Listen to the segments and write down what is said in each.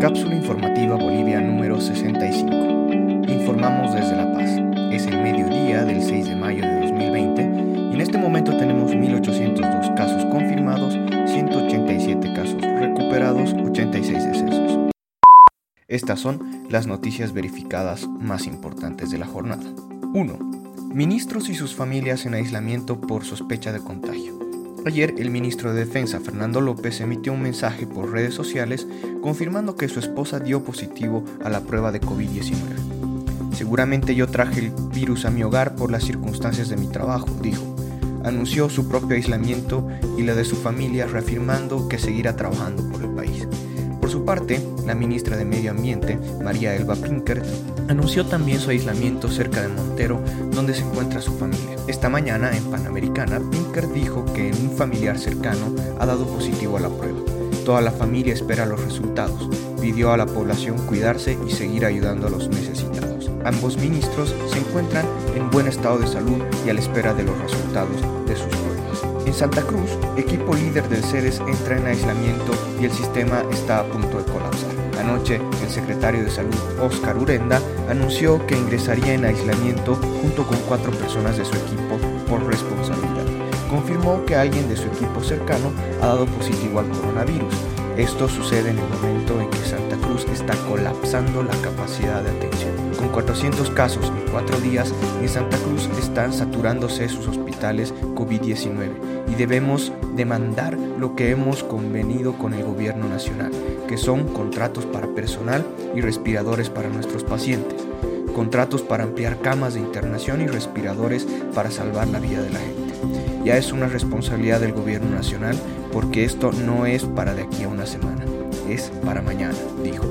Cápsula informativa Bolivia número 65. Informamos desde La Paz. Es el mediodía del 6 de mayo de 2020 y en este momento tenemos 1.802 casos confirmados, 187 casos recuperados, 86 decesos. Estas son las noticias verificadas más importantes de la jornada. 1. Ministros y sus familias en aislamiento por sospecha de contagio. Ayer el ministro de Defensa, Fernando López, emitió un mensaje por redes sociales confirmando que su esposa dio positivo a la prueba de COVID-19. Seguramente yo traje el virus a mi hogar por las circunstancias de mi trabajo, dijo. Anunció su propio aislamiento y la de su familia, reafirmando que seguirá trabajando por el país. Su parte, la ministra de Medio Ambiente, María Elba Pinkert, anunció también su aislamiento cerca de Montero, donde se encuentra su familia. Esta mañana, en Panamericana, Pinkert dijo que un familiar cercano ha dado positivo a la prueba. Toda la familia espera los resultados. Pidió a la población cuidarse y seguir ayudando a los necesitados. Ambos ministros se encuentran en buen estado de salud y a la espera de los resultados de sus. En Santa Cruz, equipo líder del CEDES entra en aislamiento y el sistema está a punto de colapsar. Anoche, el secretario de Salud, Oscar Urenda, anunció que ingresaría en aislamiento junto con cuatro personas de su equipo por responsabilidad. Confirmó que alguien de su equipo cercano ha dado positivo al coronavirus. Esto sucede en el momento en que Santa Cruz está colapsando la capacidad de atención. Con 400 casos en cuatro días, en Santa Cruz están saturándose sus hospitales COVID-19 y debemos demandar lo que hemos convenido con el gobierno nacional, que son contratos para personal y respiradores para nuestros pacientes, contratos para ampliar camas de internación y respiradores para salvar la vida de la gente. Ya es una responsabilidad del gobierno nacional porque esto no es para de aquí a una semana, es para mañana, dijo.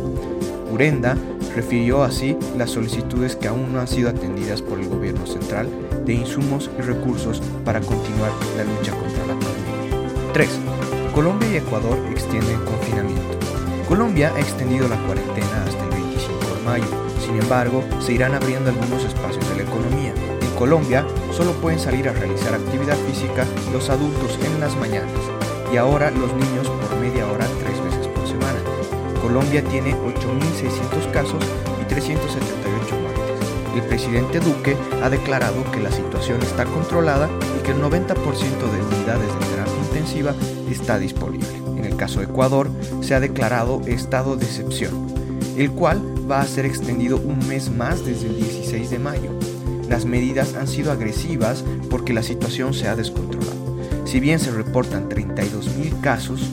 Urenda refirió así las solicitudes que aún no han sido atendidas por el gobierno central de insumos y recursos para continuar la lucha contra la pandemia. 3. Colombia y Ecuador extienden confinamiento. Colombia ha extendido la cuarentena hasta el 25 de mayo. Sin embargo, se irán abriendo algunos espacios de la economía. Colombia solo pueden salir a realizar actividad física los adultos en las mañanas y ahora los niños por media hora tres veces por semana. Colombia tiene 8.600 casos y 378 muertes. El presidente Duque ha declarado que la situación está controlada y que el 90% de unidades de terapia intensiva está disponible. En el caso de Ecuador, se ha declarado estado de excepción, el cual va a ser extendido un mes más desde el 16 de mayo. Las medidas han sido agresivas porque la situación se ha descontrolado. Si bien se reportan 32.000 casos,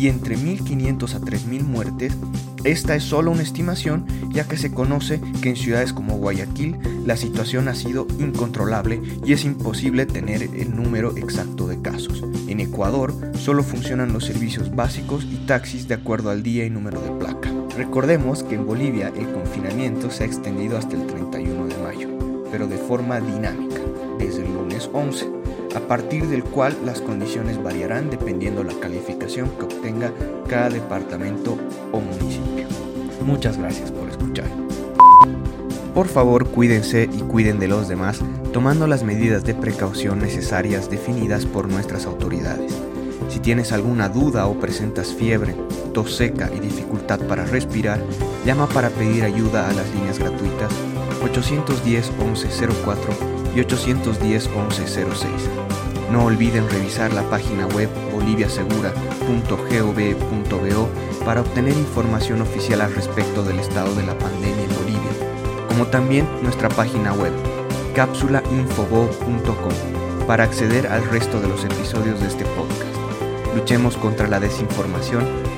y entre 1.500 a 3.000 muertes, esta es solo una estimación ya que se conoce que en ciudades como Guayaquil la situación ha sido incontrolable y es imposible tener el número exacto de casos. En Ecuador solo funcionan los servicios básicos y taxis de acuerdo al día y número de placa. Recordemos que en Bolivia el confinamiento se ha extendido hasta el 31 de mayo, pero de forma dinámica, desde el lunes 11 a partir del cual las condiciones variarán dependiendo la calificación que obtenga cada departamento o municipio. Muchas gracias por escuchar. Por favor, cuídense y cuiden de los demás, tomando las medidas de precaución necesarias definidas por nuestras autoridades. Si tienes alguna duda o presentas fiebre, tos seca y dificultad para respirar, llama para pedir ayuda a las líneas gratuitas 810 1104 y 810 1106. No olviden revisar la página web boliviasegura.gov.bo para obtener información oficial al respecto del estado de la pandemia en Bolivia, como también nuestra página web cápsulainfobo.com para acceder al resto de los episodios de este podcast. Luchemos contra la desinformación